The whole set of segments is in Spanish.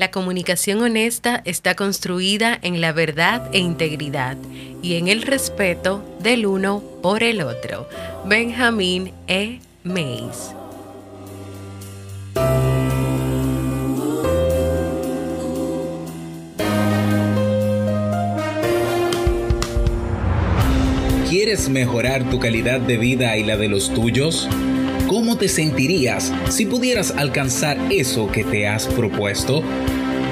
La comunicación honesta está construida en la verdad e integridad y en el respeto del uno por el otro. Benjamin E. Mays. ¿Quieres mejorar tu calidad de vida y la de los tuyos? ¿Cómo te sentirías si pudieras alcanzar eso que te has propuesto?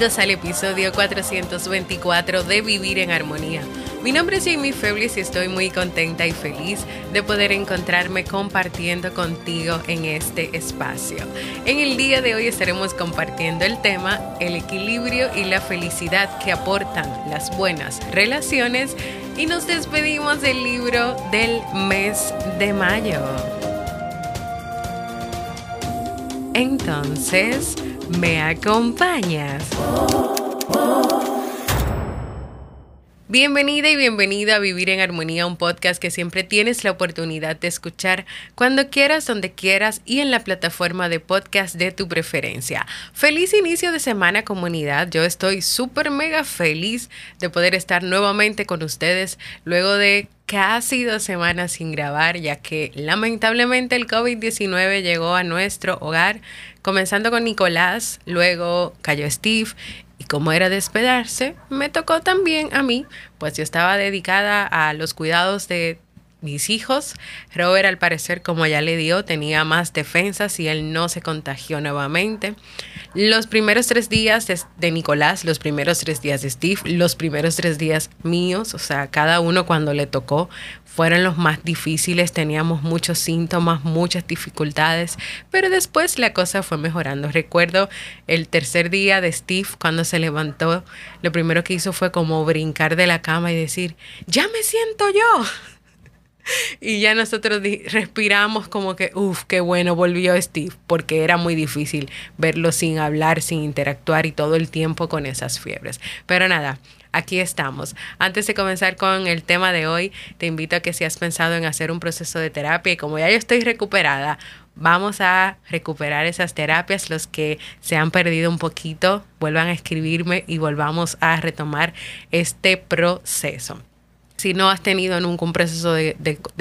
Bienvenidos al episodio 424 de Vivir en Armonía. Mi nombre es Jamie Febles y estoy muy contenta y feliz de poder encontrarme compartiendo contigo en este espacio. En el día de hoy estaremos compartiendo el tema el equilibrio y la felicidad que aportan las buenas relaciones y nos despedimos del libro del mes de mayo. Entonces, ¿Me acompañas? Bienvenida y bienvenida a Vivir en Armonía, un podcast que siempre tienes la oportunidad de escuchar cuando quieras, donde quieras y en la plataforma de podcast de tu preferencia. Feliz inicio de semana comunidad, yo estoy súper mega feliz de poder estar nuevamente con ustedes luego de casi dos semanas sin grabar, ya que lamentablemente el COVID-19 llegó a nuestro hogar, comenzando con Nicolás, luego cayó Steve y como era de esperarse, me tocó también a mí, pues yo estaba dedicada a los cuidados de mis hijos. Robert al parecer, como ya le dio, tenía más defensas y él no se contagió nuevamente. Los primeros tres días de, Nicolás, los primeros tres días de Steve, los primeros tres días míos, o sea, cada uno cuando le tocó, fueron los más difíciles, teníamos muchos síntomas, muchas dificultades, pero después la cosa fue mejorando. Recuerdo el tercer día de Steve cuando se levantó, lo primero que hizo fue como brincar de la cama y decir, ya me siento yo. Y ya nosotros respiramos como que, uff, qué bueno volvió Steve, porque era muy difícil verlo sin hablar, sin interactuar y todo el tiempo con esas fiebres. Pero nada, aquí estamos. Antes de comenzar con el tema de hoy, te invito a que si has pensado en hacer un proceso de terapia y como ya yo estoy recuperada, vamos a recuperar esas terapias. Los que se han perdido un poquito, vuelvan a escribirme y volvamos a retomar este proceso. Si no has tenido nunca un proceso de,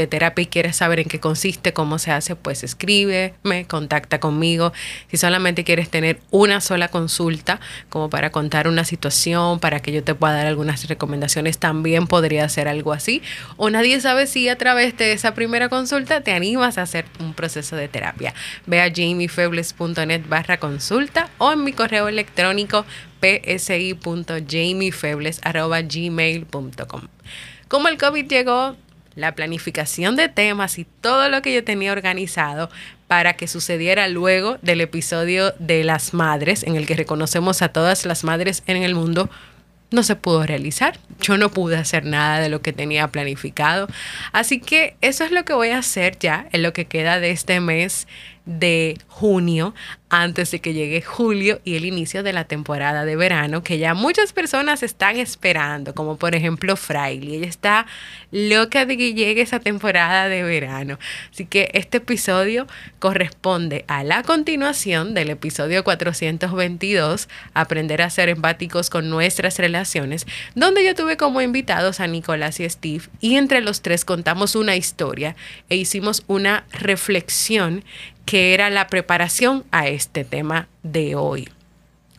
terapia y quieres saber en qué consiste, cómo se hace, pues escríbeme, contacta conmigo. Si solamente quieres tener una sola consulta, como para contar una situación, para que yo te pueda dar algunas recomendaciones, también podría hacer algo así. O nadie sabe si a través de esa primera consulta te animas a hacer un proceso de terapia. Ve a jamiefebles.net barra consulta o en mi correo electrónico psi.jamiefebles.gmail.com. Como el COVID llegó, la planificación de temas y todo lo que yo tenía organizado para que sucediera luego del episodio de las madres, en el que reconocemos a todas las madres en el mundo, no se pudo realizar. Yo no pude hacer nada de lo que tenía planificado. Así que eso es lo que voy a hacer ya en lo que queda de este mes de junio antes de que llegue julio y el inicio de la temporada de verano que ya muchas personas están esperando, como por ejemplo Fraile. Ella está loca de que llegue esa temporada de verano. Así que este episodio corresponde a la continuación del episodio 422, Aprender a ser empáticos con nuestras relaciones, donde yo tuve como invitados a Nicolás y Steve y entre los tres contamos una historia e hicimos una reflexión que era la preparación a este tema de hoy.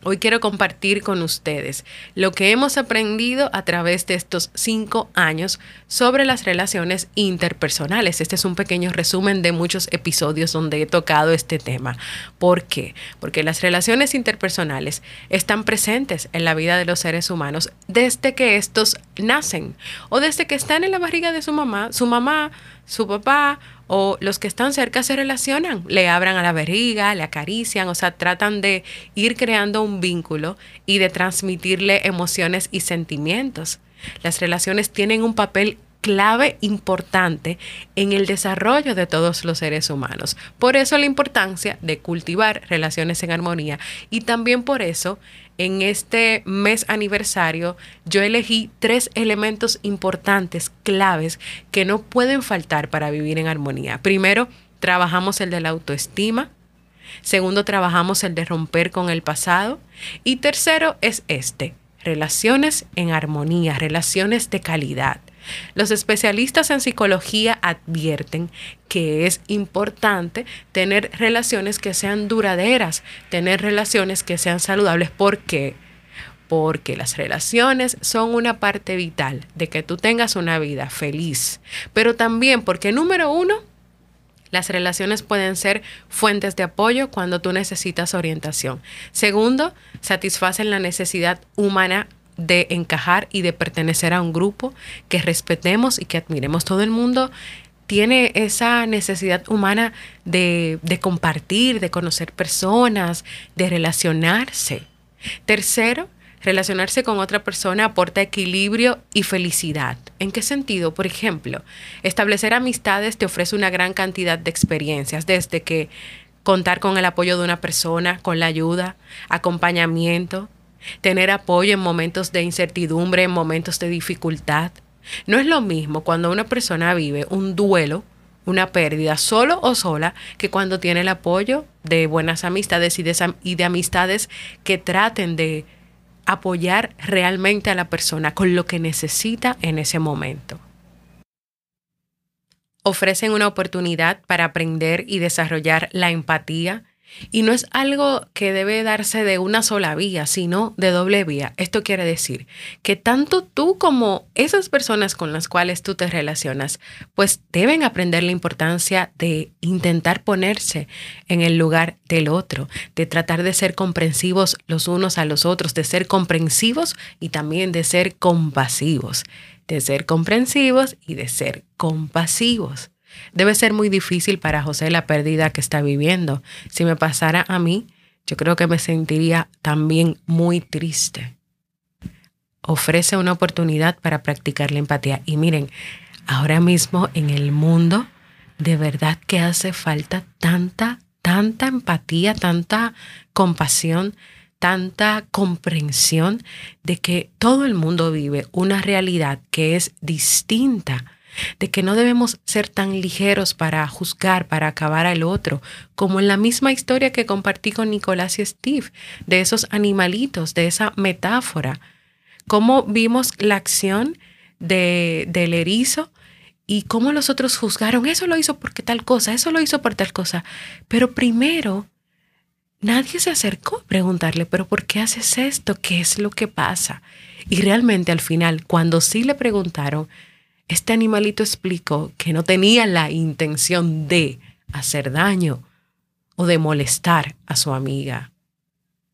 Hoy quiero compartir con ustedes lo que hemos aprendido a través de estos cinco años sobre las relaciones interpersonales. Este es un pequeño resumen de muchos episodios donde he tocado este tema. ¿Por qué? Porque las relaciones interpersonales están presentes en la vida de los seres humanos desde que estos nacen o desde que están en la barriga de su mamá, su mamá, su papá o los que están cerca se relacionan, le abran a la barriga, le acarician, o sea, tratan de ir creando un vínculo y de transmitirle emociones y sentimientos. Las relaciones tienen un papel clave importante en el desarrollo de todos los seres humanos. Por eso la importancia de cultivar relaciones en armonía y también por eso en este mes aniversario yo elegí tres elementos importantes, claves, que no pueden faltar para vivir en armonía. Primero, trabajamos el de la autoestima. Segundo, trabajamos el de romper con el pasado. Y tercero es este, relaciones en armonía, relaciones de calidad. Los especialistas en psicología advierten que es importante tener relaciones que sean duraderas, tener relaciones que sean saludables. ¿Por qué? Porque las relaciones son una parte vital de que tú tengas una vida feliz, pero también porque número uno, las relaciones pueden ser fuentes de apoyo cuando tú necesitas orientación. Segundo, satisfacen la necesidad humana de encajar y de pertenecer a un grupo que respetemos y que admiremos. Todo el mundo tiene esa necesidad humana de, de compartir, de conocer personas, de relacionarse. Tercero, relacionarse con otra persona aporta equilibrio y felicidad. ¿En qué sentido? Por ejemplo, establecer amistades te ofrece una gran cantidad de experiencias, desde que contar con el apoyo de una persona, con la ayuda, acompañamiento, tener apoyo en momentos de incertidumbre, en momentos de dificultad. No es lo mismo cuando una persona vive un duelo, una pérdida, solo o sola, que cuando tiene el apoyo de buenas amistades y de, y de amistades que traten de apoyar realmente a la persona con lo que necesita en ese momento. Ofrecen una oportunidad para aprender y desarrollar la empatía, y no es algo que debe darse de una sola vía, sino de doble vía. Esto quiere decir que tanto tú como esas personas con las cuales tú te relacionas, pues deben aprender la importancia de intentar ponerse en el lugar del otro, de tratar de ser comprensivos los unos a los otros, de ser comprensivos y también de ser compasivos, de ser comprensivos y de ser compasivos. Debe ser muy difícil para José la pérdida que está viviendo. Si me pasara a mí, yo creo que me sentiría también muy triste. Ofrece una oportunidad para practicar la empatía. Y miren, ahora mismo en el mundo, de verdad que hace falta tanta, tanta empatía, tanta compasión, tanta comprensión de que todo el mundo vive una realidad que es distinta de que no debemos ser tan ligeros para juzgar, para acabar al otro, como en la misma historia que compartí con Nicolás y Steve, de esos animalitos, de esa metáfora. Cómo vimos la acción de, del erizo y cómo los otros juzgaron, eso lo hizo porque tal cosa, eso lo hizo por tal cosa. Pero primero, nadie se acercó a preguntarle, pero ¿por qué haces esto? ¿Qué es lo que pasa? Y realmente al final, cuando sí le preguntaron, este animalito explicó que no tenía la intención de hacer daño o de molestar a su amiga.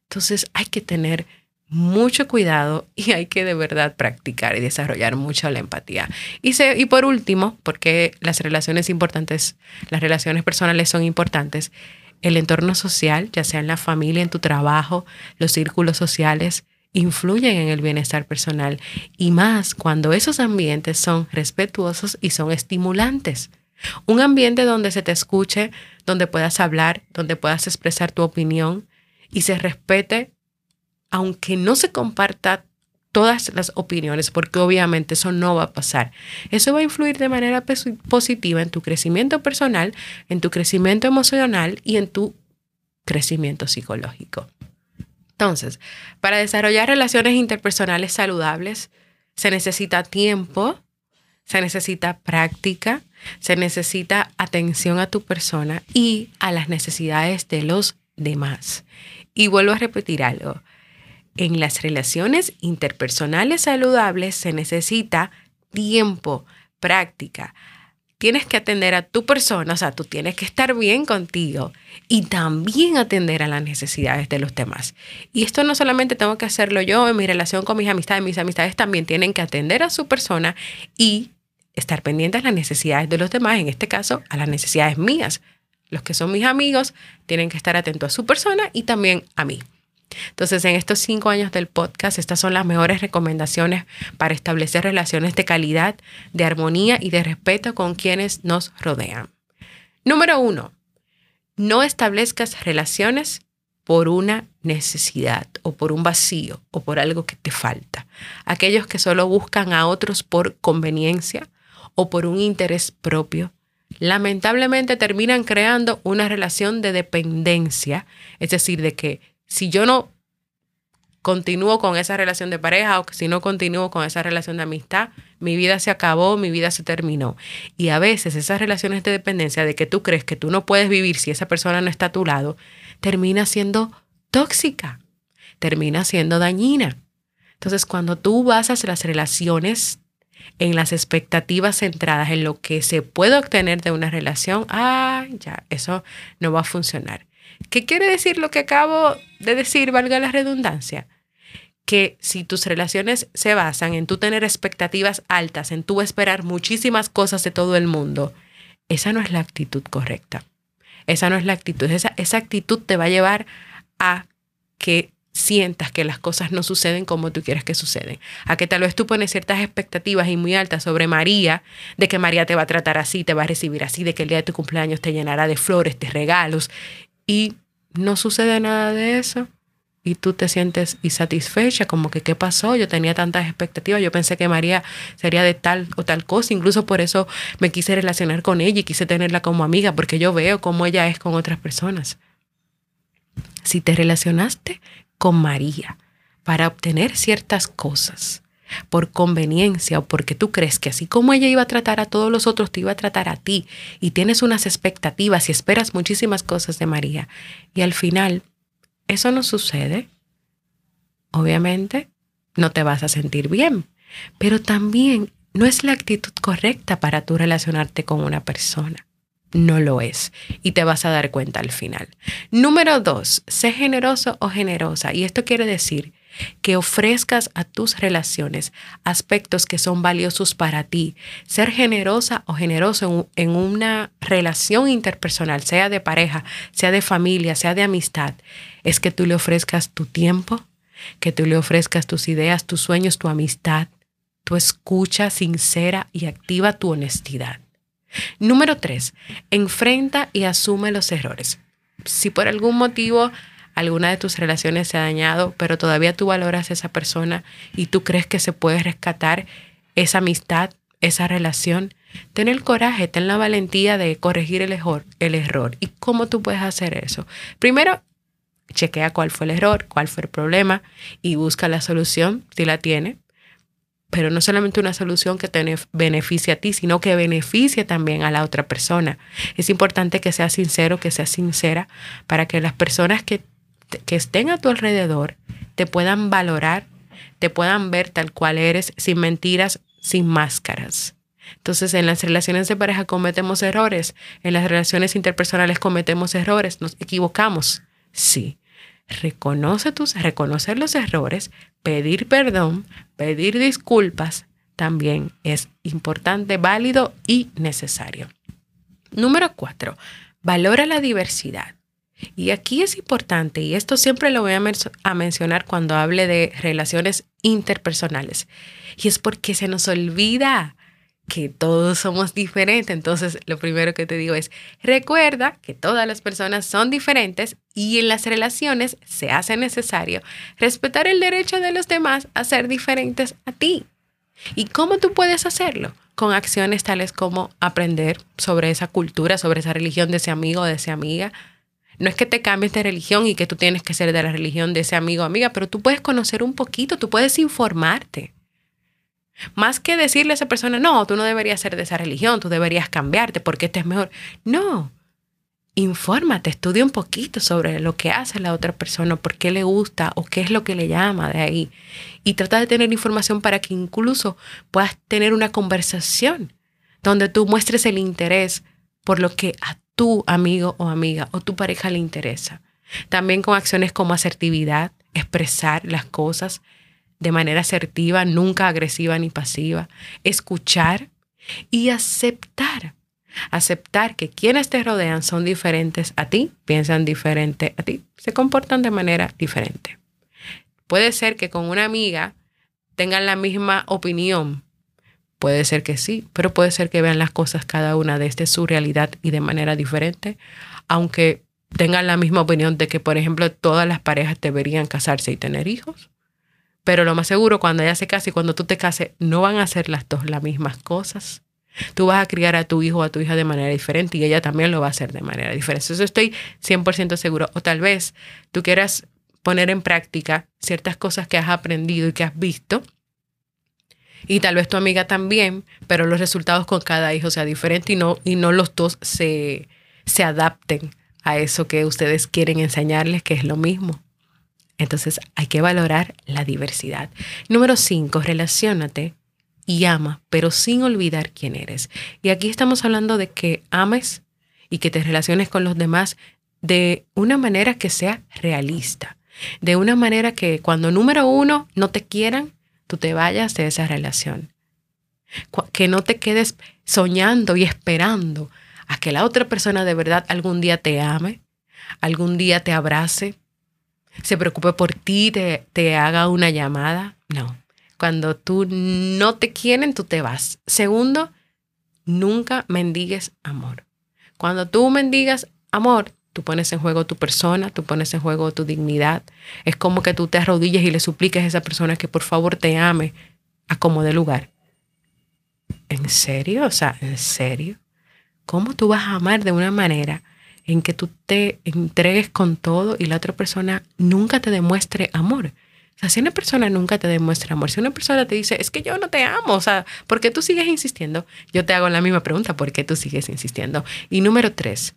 Entonces hay que tener mucho cuidado y hay que de verdad practicar y desarrollar mucho la empatía. Y, y por último, porque las relaciones importantes, las relaciones personales son importantes, el entorno social, ya sea en la familia, en tu trabajo, los círculos sociales, influyen en el bienestar personal y más cuando esos ambientes son respetuosos y son estimulantes. Un ambiente donde se te escuche, donde puedas hablar, donde puedas expresar tu opinión y se respete, aunque no se comparta todas las opiniones, porque obviamente eso no va a pasar. Eso va a influir de manera positiva en tu crecimiento personal, en tu crecimiento emocional y en tu crecimiento psicológico. Entonces, para desarrollar relaciones interpersonales saludables se necesita tiempo, se necesita práctica, se necesita atención a tu persona y a las necesidades de los demás. Y vuelvo a repetir algo. En las relaciones interpersonales saludables se necesita tiempo, práctica. Tienes que atender a tu persona, o sea, tú tienes que estar bien contigo y también atender a las necesidades de los demás. Y esto no solamente tengo que hacerlo yo en mi relación con mis amistades, mis amistades también tienen que atender a su persona y estar pendientes a las necesidades de los demás, en este caso a las necesidades mías. Los que son mis amigos tienen que estar atentos a su persona y también a mí. Entonces, en estos cinco años del podcast, estas son las mejores recomendaciones para establecer relaciones de calidad, de armonía y de respeto con quienes nos rodean. Número uno, no establezcas relaciones por una necesidad o por un vacío o por algo que te falta. Aquellos que solo buscan a otros por conveniencia o por un interés propio, lamentablemente terminan creando una relación de dependencia, es decir, de que si yo no continúo con esa relación de pareja o si no continúo con esa relación de amistad, mi vida se acabó, mi vida se terminó. Y a veces esas relaciones de dependencia de que tú crees que tú no puedes vivir si esa persona no está a tu lado, termina siendo tóxica, termina siendo dañina. Entonces, cuando tú basas las relaciones en las expectativas centradas en lo que se puede obtener de una relación, ah, ya, eso no va a funcionar. ¿Qué quiere decir lo que acabo de decir, valga la redundancia? Que si tus relaciones se basan en tú tener expectativas altas, en tú esperar muchísimas cosas de todo el mundo, esa no es la actitud correcta. Esa no es la actitud. Esa, esa actitud te va a llevar a que sientas que las cosas no suceden como tú quieres que suceden. A que tal vez tú pones ciertas expectativas y muy altas sobre María, de que María te va a tratar así, te va a recibir así, de que el día de tu cumpleaños te llenará de flores, de regalos, y no sucede nada de eso. Y tú te sientes insatisfecha, como que qué pasó, yo tenía tantas expectativas, yo pensé que María sería de tal o tal cosa, incluso por eso me quise relacionar con ella y quise tenerla como amiga, porque yo veo cómo ella es con otras personas. Si te relacionaste con María para obtener ciertas cosas, por conveniencia o porque tú crees que así como ella iba a tratar a todos los otros, te iba a tratar a ti y tienes unas expectativas y esperas muchísimas cosas de María y al final eso no sucede, obviamente no te vas a sentir bien, pero también no es la actitud correcta para tú relacionarte con una persona. No lo es. Y te vas a dar cuenta al final. Número dos, sé generoso o generosa. Y esto quiere decir que ofrezcas a tus relaciones aspectos que son valiosos para ti. Ser generosa o generoso en, una relación interpersonal, sea de pareja, sea de familia, sea de amistad, es que tú le ofrezcas tu tiempo, que tú le ofrezcas tus ideas, tus sueños, tu amistad, tu escucha sincera y activa tu honestidad. Número tres, enfrenta y asume los errores. Si por algún motivo alguna de tus relaciones se ha dañado, pero todavía tú valoras a esa persona y tú crees que se puede rescatar esa amistad, esa relación, ten el coraje, ten la valentía de corregir el error, el error. ¿Y cómo tú puedes hacer eso? Primero, chequea cuál fue el error, cuál fue el problema y busca la solución si la tiene. Pero no solamente una solución que te beneficie a ti, sino que beneficie también a la otra persona. Es importante que seas sincero, que seas sincera, para que las personas que que estén a tu alrededor te puedan valorar, te puedan ver tal cual eres, sin mentiras, sin máscaras. Entonces, en las relaciones de pareja cometemos errores, en las relaciones interpersonales cometemos errores, nos equivocamos. Sí, reconoce tus, reconocer los errores, pedir perdón, pedir disculpas, también es importante, válido y necesario. Número cuatro, valora la diversidad. Y aquí es importante, y esto siempre lo voy a, mencionar cuando hable de relaciones interpersonales, y es porque se nos olvida que todos somos diferentes. Entonces, lo primero que te digo es, recuerda que todas las personas son diferentes y en las relaciones se hace necesario respetar el derecho de los demás a ser diferentes a ti. ¿Y cómo tú puedes hacerlo? Con acciones tales como aprender sobre esa cultura, sobre esa religión de ese amigo o de esa amiga, no es que te cambies de religión y que tú tienes que ser de la religión de ese amigo o amiga, pero tú puedes conocer un poquito, tú puedes informarte. Más que decirle a esa persona, no, tú no deberías ser de esa religión, tú deberías cambiarte porque este es mejor. No, infórmate, estudia un poquito sobre lo que hace la otra persona, por qué le gusta o qué es lo que le llama de ahí. Y trata de tener información para que incluso puedas tener una conversación donde tú muestres el interés por lo que a tu amigo o amiga o tu pareja le interesa. También con acciones como asertividad, expresar las cosas de manera asertiva, nunca agresiva ni pasiva, escuchar y aceptar Aceptar que quienes te rodean son diferentes a ti, piensan diferente a ti, se comportan de manera diferente. Puede ser que con una amiga tengan la misma opinión. Puede ser que sí, pero puede ser que vean las cosas cada una desde su realidad y de manera diferente, aunque tengan la misma opinión de que, por ejemplo, todas las parejas deberían casarse y tener hijos. Pero lo más seguro, cuando ella se case y cuando tú te cases, no van a hacer las dos las mismas cosas. Tú vas a criar a tu hijo o a tu hija de manera diferente y ella también lo va a hacer de manera diferente. Eso estoy 100% seguro. O tal vez tú quieras poner en práctica ciertas cosas que has aprendido y que has visto. Y tal vez tu amiga también, pero los resultados con cada hijo sea diferente y no, y no los dos se, se adapten a eso que ustedes quieren enseñarles, que es lo mismo. Entonces hay que valorar la diversidad. Número cinco, relacionate y ama, pero sin olvidar quién eres. Y aquí estamos hablando de que ames y que te relaciones con los demás de una manera que sea realista, de una manera que cuando número uno no te quieran, tú te vayas de esa relación. Que no te quedes soñando y esperando a que la otra persona de verdad algún día te ame, algún día te abrace, se preocupe por ti, te, te haga una llamada. No, cuando tú no te quieren, tú te vas. Segundo, nunca mendigues amor. Cuando tú mendigas amor, tú pones en juego tu persona, tú pones en juego tu dignidad. Es como que tú te arrodilles y le supliques a esa persona que por favor te ame a como de lugar. ¿En serio? O sea, ¿en serio? ¿Cómo tú vas a amar de una manera en que tú te entregues con todo y la otra persona nunca te demuestre amor? O sea, si una persona nunca te demuestra amor, si una persona te dice, es que yo no te amo, o sea, ¿por qué tú sigues insistiendo? Yo te hago la misma pregunta, ¿por qué tú sigues insistiendo? Y número tres,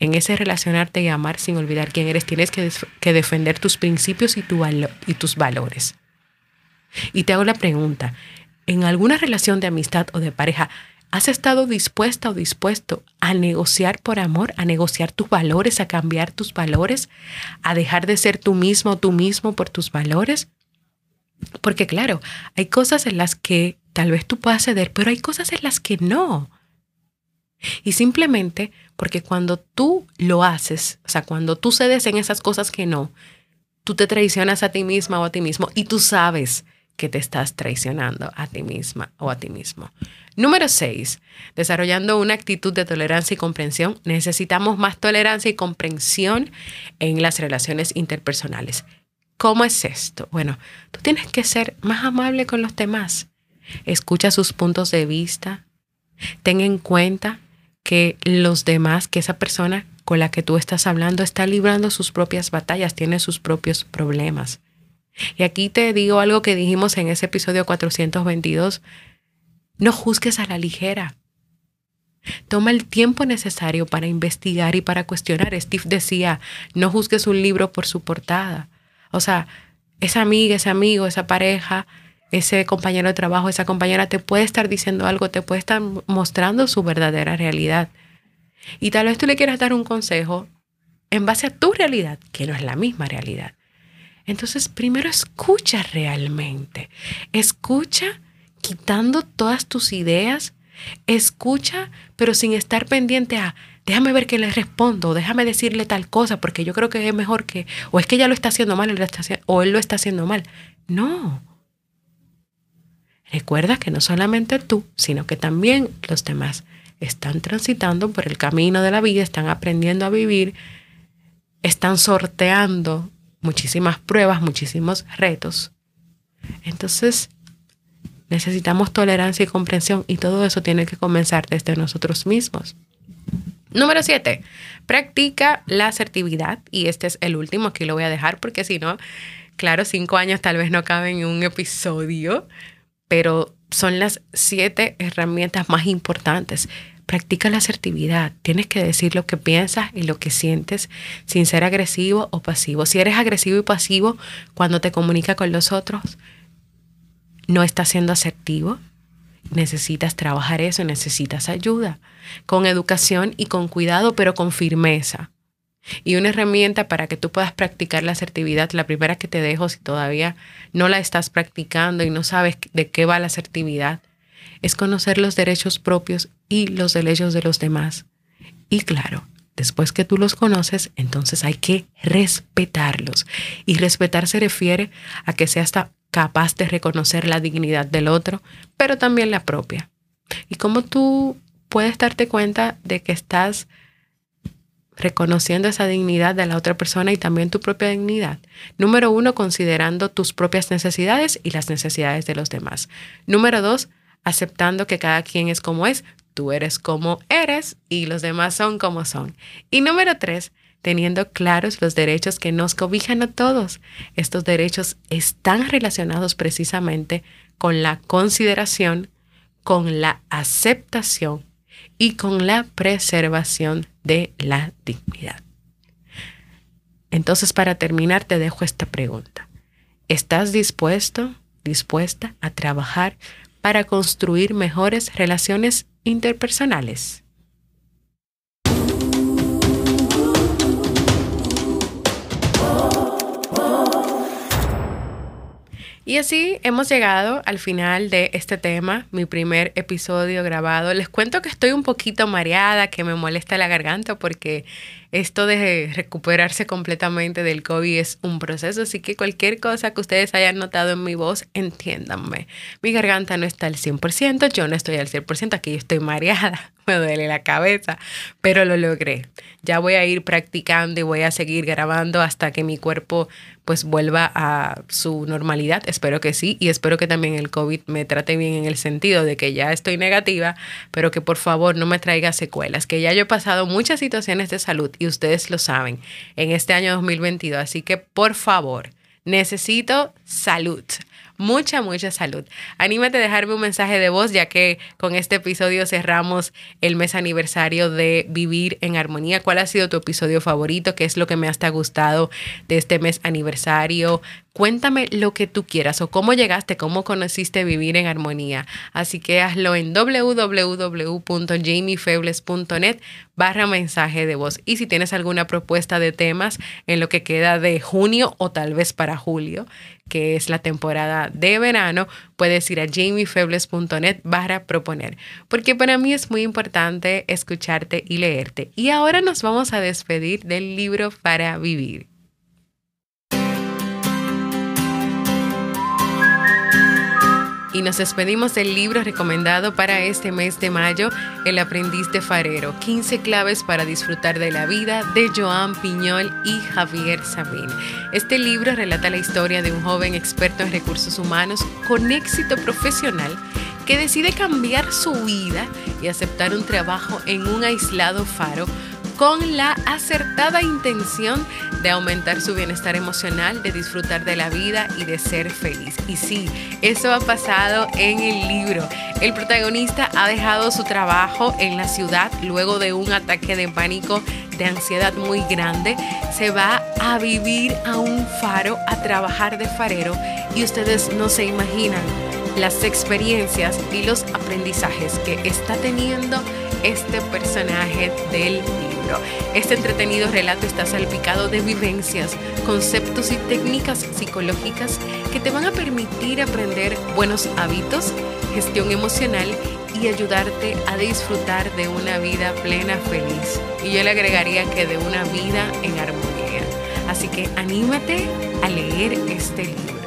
en ese relacionarte y amar sin olvidar quién eres, tienes que, defender tus principios y tus valores. Y te hago la pregunta, en alguna relación de amistad o de pareja, ¿Has estado dispuesta o dispuesto a negociar por amor, a negociar tus valores, a cambiar tus valores, a dejar de ser tú mismo o tú mismo por tus valores? Porque claro, hay cosas en las que tal vez tú puedas ceder, pero hay cosas en las que no. Y simplemente porque cuando tú lo haces, o sea, cuando tú cedes en esas cosas que no, tú te traicionas a ti misma o a ti mismo y tú sabes que te estás traicionando a ti misma o a ti mismo. Número 6. Desarrollando una actitud de tolerancia y comprensión. Necesitamos más tolerancia y comprensión en las relaciones interpersonales. ¿Cómo es esto? Bueno, tú tienes que ser más amable con los demás. Escucha sus puntos de vista. Ten en cuenta que los demás, que esa persona con la que tú estás hablando está librando sus propias batallas, tiene sus propios problemas. Y aquí te digo algo que dijimos en ese episodio 422. No juzgues a la ligera. Toma el tiempo necesario para investigar y para cuestionar. Steve decía, no juzgues un libro por su portada. O sea, esa amiga, ese amigo, esa pareja, ese compañero de trabajo, esa compañera te puede estar diciendo algo, te puede estar mostrando su verdadera realidad. Y tal vez tú le quieras dar un consejo en base a tu realidad, que no es la misma realidad. Entonces, primero escucha realmente. Escucha quitando todas tus ideas. Escucha, pero sin estar pendiente a, déjame ver qué le respondo, déjame decirle tal cosa, porque yo creo que es mejor que, o es que ella lo está haciendo mal, o él lo está haciendo mal. No. Recuerda que no solamente tú, sino que también los demás están transitando por el camino de la vida, están aprendiendo a vivir, están sorteando muchísimas pruebas, muchísimos retos. Entonces, necesitamos tolerancia y comprensión y todo eso tiene que comenzar desde nosotros mismos. Número 7. Practica la asertividad. Y este es el último, aquí lo voy a dejar porque si no, claro, cinco años tal vez no caben en un episodio, pero son las siete herramientas más importantes. Practica la asertividad. Tienes que decir lo que piensas y lo que sientes sin ser agresivo o pasivo. Si eres agresivo y pasivo cuando te comunica con los otros, no estás siendo asertivo. Necesitas trabajar eso, necesitas ayuda. Con educación y con cuidado, pero con firmeza. Y una herramienta para que tú puedas practicar la asertividad, la primera que te dejo si todavía no la estás practicando y no sabes de qué va la asertividad, es conocer los derechos propios y los derechos de los demás. Y claro, después que tú los conoces, entonces hay que respetarlos. Y respetar se refiere a que seas capaz de reconocer la dignidad del otro, pero también la propia. Y cómo tú puedes darte cuenta de que estás reconociendo esa dignidad de la otra persona y también tu propia dignidad. Número uno, considerando tus propias necesidades y las necesidades de los demás. Número dos, aceptando que cada quien es como es, tú eres como eres y los demás son como son. Y número tres, teniendo claros los derechos que nos cobijan a todos. Estos derechos están relacionados precisamente con la consideración, con la aceptación y con la preservación de la dignidad. Entonces, para terminar, te dejo esta pregunta. ¿Estás dispuesto, dispuesta a trabajar para construir mejores relaciones interpersonales? Y así hemos llegado al final de este tema, mi primer episodio grabado. Les cuento que estoy un poquito mareada, que me molesta la garganta porque esto de recuperarse completamente del COVID es un proceso, así que cualquier cosa que ustedes hayan notado en mi voz, entiéndanme. Mi garganta no está al 100%, yo no estoy al 100%, aquí estoy mareada, me duele la cabeza, pero lo logré. Ya voy a ir practicando y voy a seguir grabando hasta que mi cuerpo pues vuelva a su normalidad, espero que sí, y espero que también el COVID me trate bien en el sentido de que ya estoy negativa, pero que por favor no me traiga secuelas, que ya yo he pasado muchas situaciones de salud y ustedes lo saben en este año 2022. Así que por favor, necesito salud mucha, mucha salud. Anímate a dejarme un mensaje de voz, ya que con este episodio cerramos el mes aniversario de Vivir en Armonía. ¿Cuál ha sido tu episodio favorito? ¿Qué es lo que me ha gustado de este mes aniversario? Cuéntame lo que tú quieras o cómo llegaste, cómo conociste vivir en armonía. Así que hazlo en www.jamiefebles.net barra mensaje de voz. Y si tienes alguna propuesta de temas en lo que queda de junio o tal vez para julio, que es la temporada de verano, puedes ir a jamiefebles.net barra proponer. Porque para mí es muy importante escucharte y leerte. Y ahora nos vamos a despedir del libro para vivir. Y nos despedimos del libro recomendado para este mes de mayo, El aprendiz de farero, 15 claves para disfrutar de la vida de Joan Piñol y Javier Sabín. Este libro relata la historia de un joven experto en recursos humanos con éxito profesional que decide cambiar su vida y aceptar un trabajo en un aislado faro con la acertada intención de aumentar su bienestar emocional, de disfrutar de la vida y de ser feliz. Y sí, eso ha pasado en el libro. El protagonista ha dejado su trabajo en la ciudad luego de un ataque de pánico, de ansiedad muy grande. Se va a vivir a un faro, a trabajar de farero y ustedes no se imaginan las experiencias y los aprendizajes que está teniendo este personaje del Este entretenido relato está salpicado de vivencias, conceptos y técnicas psicológicas que te van a permitir aprender buenos hábitos, gestión emocional y ayudarte a disfrutar de una vida plena, feliz. Y yo le agregaría que de una vida en armonía. Así que anímate a leer este libro.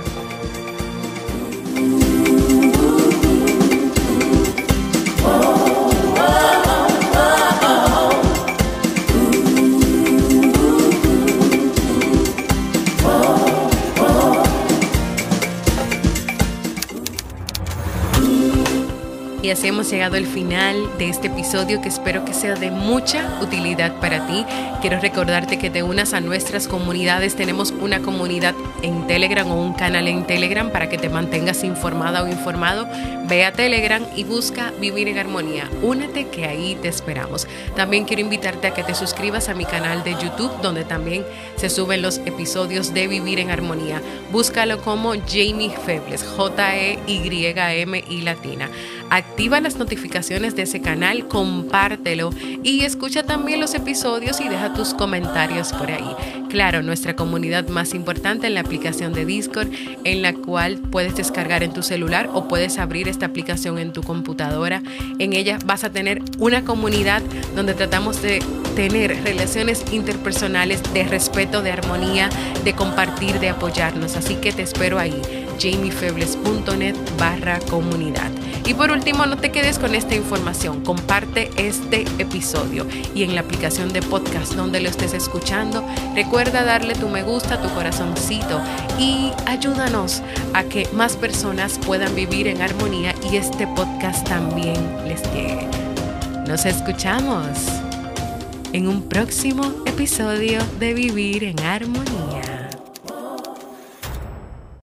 Y hemos llegado al final de este episodio que espero que sea de mucha utilidad para ti. Quiero recordarte que te unas a nuestras comunidades. Tenemos una comunidad en Telegram o un canal en Telegram para que te mantengas informada o informado. Ve a Telegram y busca Vivir en Armonía. Únete que ahí te esperamos. También quiero invitarte a que te suscribas a mi canal de YouTube donde también se suben los episodios de Vivir en Armonía. Búscalo como Jamie Febles, J-E-Y-M y latina. Activa las notificaciones de ese canal, compártelo y escucha también los episodios y deja tus comentarios por ahí. Claro, nuestra comunidad más importante en la aplicación de Discord, en la cual puedes descargar en tu celular o puedes abrir esta aplicación en tu computadora. En ella vas a tener una comunidad donde tratamos de tener relaciones interpersonales de respeto, de armonía, de compartir, de apoyarnos. Así que te espero ahí, jamiefebles.net barra comunidad. Y por último, no te quedes con esta información, comparte este episodio y en la aplicación de podcast donde lo estés escuchando, recuerda darle tu me gusta, tu corazoncito y ayúdanos a que más personas puedan vivir en armonía y este podcast también les llegue. Nos escuchamos en un próximo episodio de Vivir en Armonía.